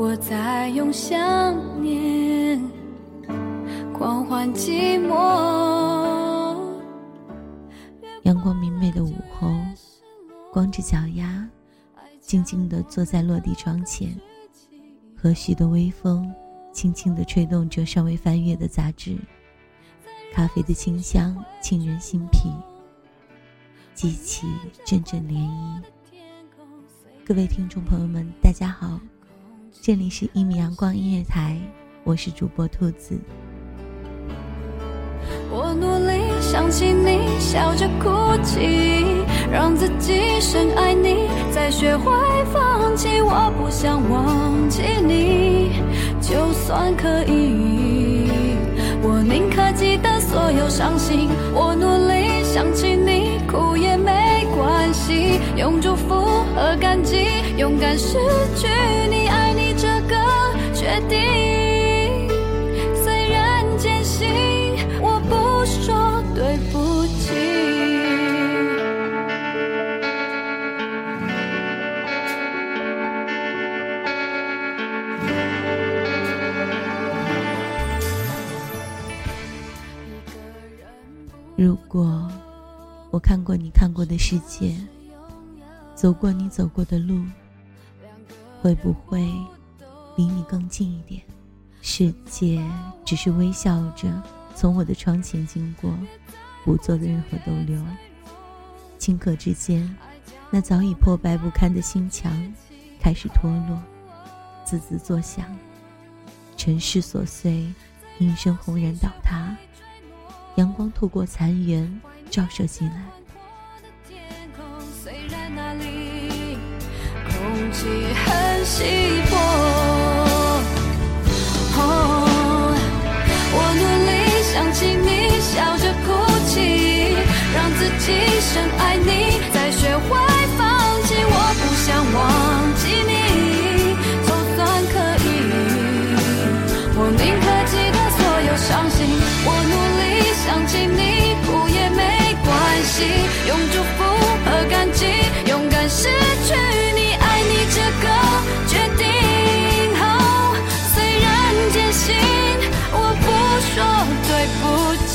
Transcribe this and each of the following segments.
我在用想念狂欢寂寞。阳光明媚的午后，光着脚丫，静静地坐在落地窗前，和煦的微风轻轻地吹动着尚未翻阅的杂志，咖啡的清香沁人心脾，激起阵阵涟漪。各位听众朋友们，大家好，这里是一米阳光音乐台，我是主播兔子。我努力想起你，笑着哭泣，让自己深爱你，再学会放弃。我不想忘记你，就算可以，我宁可记得所有伤心。我努力想起你，哭也没关系，用祝福和感激，勇敢失去你，决定。虽然艰辛，我不说对不起。如果我看过你看过的世界，走过你走过的路，会不会离你更近一点？世界只是微笑着从我的窗前经过，不做的任何逗留。顷刻之间，那早已破败不堪的心墙开始脱落，滋滋作响。尘世琐碎，应声轰然倒塌。阳光透过残垣照射进来，空气很稀薄，想起你，笑着哭泣，让自己深爱你，再学会放弃。我不想忘记你，就算可以，我宁可记得所有伤心。我努力想起你，哭也没关系，用祝福和感激，勇敢失去你，爱你这个决定。哦，虽然艰辛，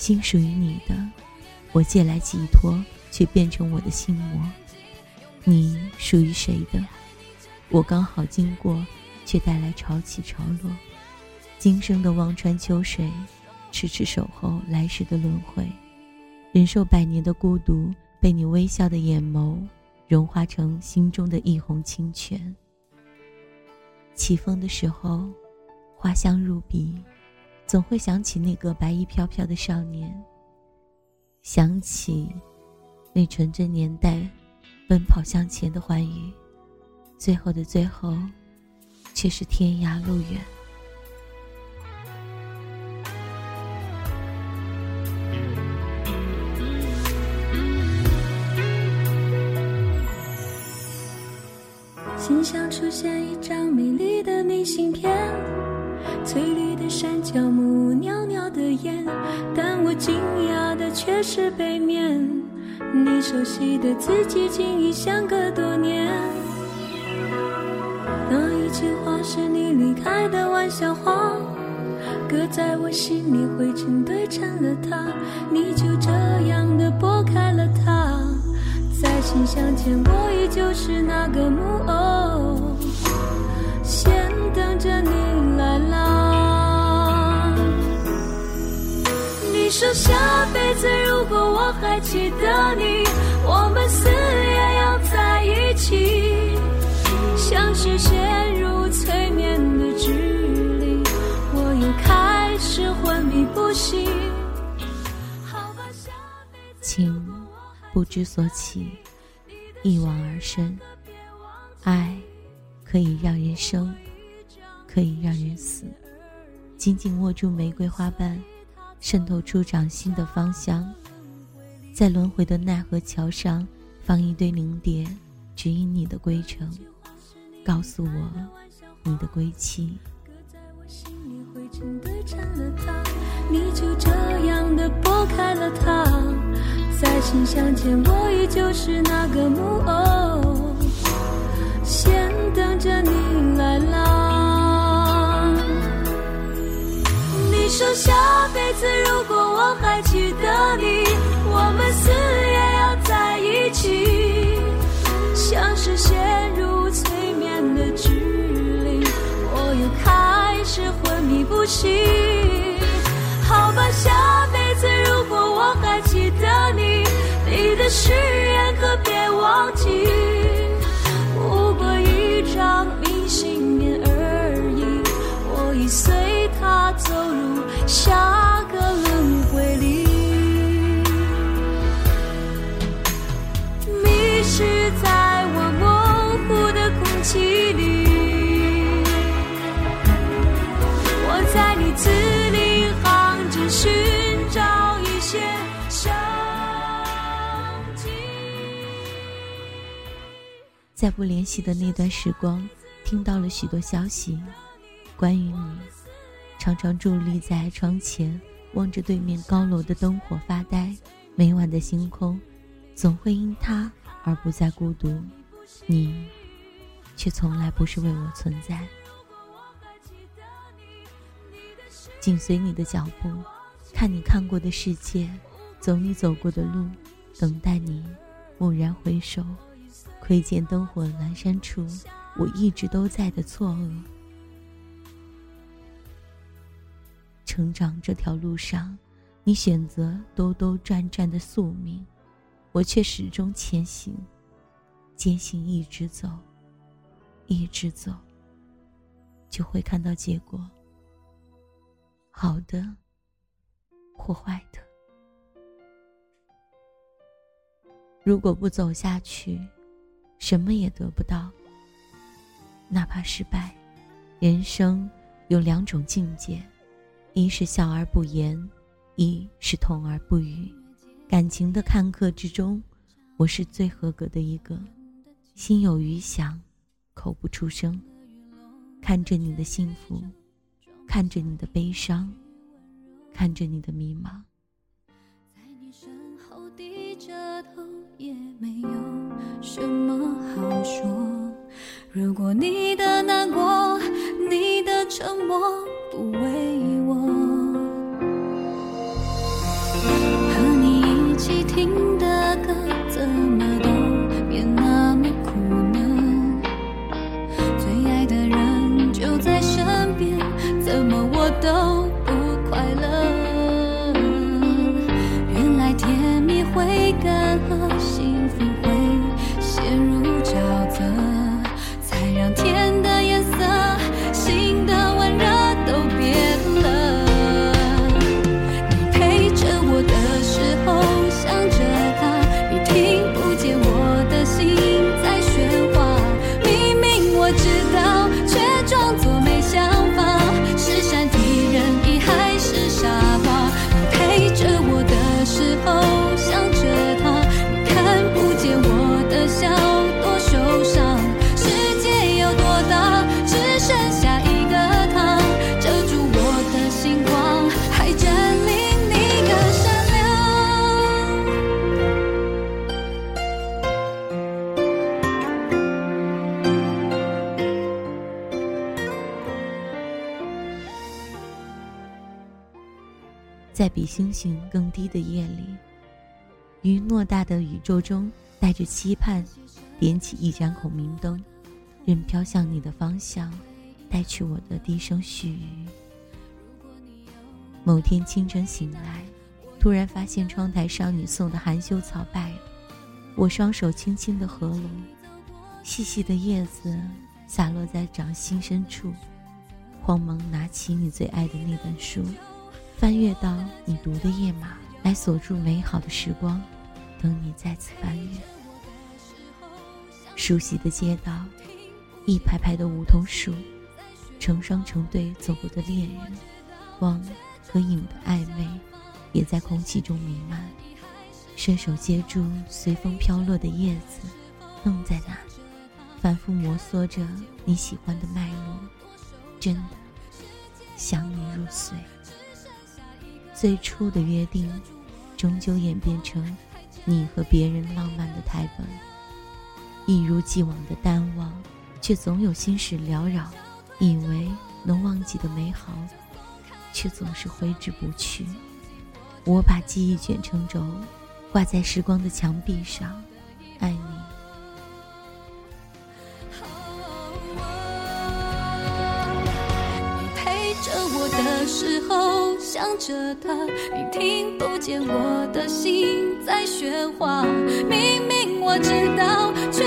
心属于你的，我借来寄托，却变成我的心魔。你属于谁的？我刚好经过，却带来潮起潮落。今生的望穿秋水，痴痴守候来时的轮回，忍受百年的孤独，被你微笑的眼眸融化成心中的一泓清泉。起风的时候，花香入鼻，总会想起那个白衣飘飘的少年，想起那纯真年代，奔跑向前的欢愉。最后的最后，却是天涯路远。却是背面，你熟悉的字迹，竟已相隔多年。那一句话是你离开的玩笑话，搁在我心里，灰尘堆成了塔，你就这样的拨开了它，在信箱前，我依旧是那个木偶，先等着你你说下辈子如果我还记得你，我们死也要在一起。像是陷入催眠的距离，我又开始昏迷不醒。好吧，下辈子情不知所起，一往而深。爱可以让人生，可以让人死。紧紧握住玫瑰花瓣，渗透出掌心的芳香。在轮回的奈何桥上，放一堆灵蝶，指引你的归程。告诉我你的归期。你就这样的拨开了它，在信箱前，我依旧是那个木偶，先等着你我还记得你，我们死也要在一起，像是陷入催眠。的距离，我又开始昏迷不醒。好吧，下辈子如果我还记得你，你的誓言在不联系的那段时光，听到了许多消息，关于你。常常伫立在窗前，望着对面高楼的灯火发呆。每晚的星空，总会因他而不再孤独，你，却从来不是为我存在。紧随你的脚步，看你看过的世界，走你走过的路，等待你蓦然回首。窥见灯火阑珊处，我一直都在的错愕。成长这条路上，你选择兜兜转转的宿命，我却始终前行，坚信一直走，一直走，就会看到结果。好的，或坏的。如果不走下去。什么也得不到，哪怕失败。人生有两种境界，一是笑而不言，一是痛而不语。感情的看客之中，我是最合格的一个，心有余想，口不出声。看着你的幸福，看着你的悲伤，看着你的迷茫。在你身后低着头也没有。什么说？如果你的难过，你的沉默不为在比星星更低的夜里，于偌大的宇宙中，带着期盼，点起一盏孔明灯，任飘向你的方向，带去我的低声絮语。某天清晨醒来，突然发现窗台上你送的含羞草败了，我双手轻轻的合拢，细细的叶子洒落在掌心深处，慌忙拿起你最爱的那本书。翻阅到你读的页码，来锁住美好的时光，等你再次翻阅。熟悉的街道，一排排的梧桐树，成双成对走过的恋人，光和影的暧昧，也在空气中弥漫。伸手接住随风飘落的叶子，弄在那，反复摩挲着你喜欢的脉络，真的想你入睡。最初的约定，终究演变成你和别人浪漫的台本。一如既往的淡忘，却总有心事缭绕。以为能忘记的美好，却总是挥之不去。我把记忆卷成轴，挂在时光的墙壁上。爱你。的时候。想着他，你听不见我的心在喧哗。明明我知道，却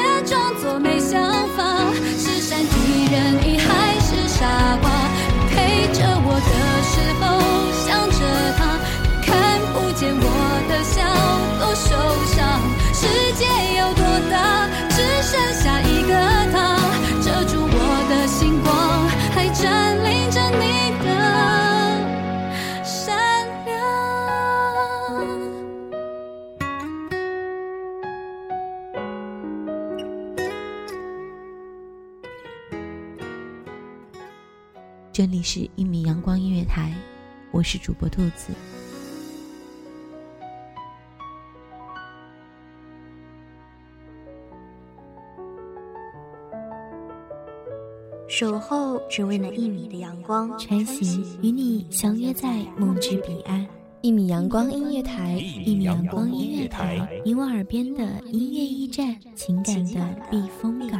这里是一米阳光音乐台，我是主播兔子。守候只为那一米的阳光，穿行与你相约在梦之彼岸。一米阳光音乐台，一米阳光音乐台，你我耳边的音乐驿站，情感的避风港。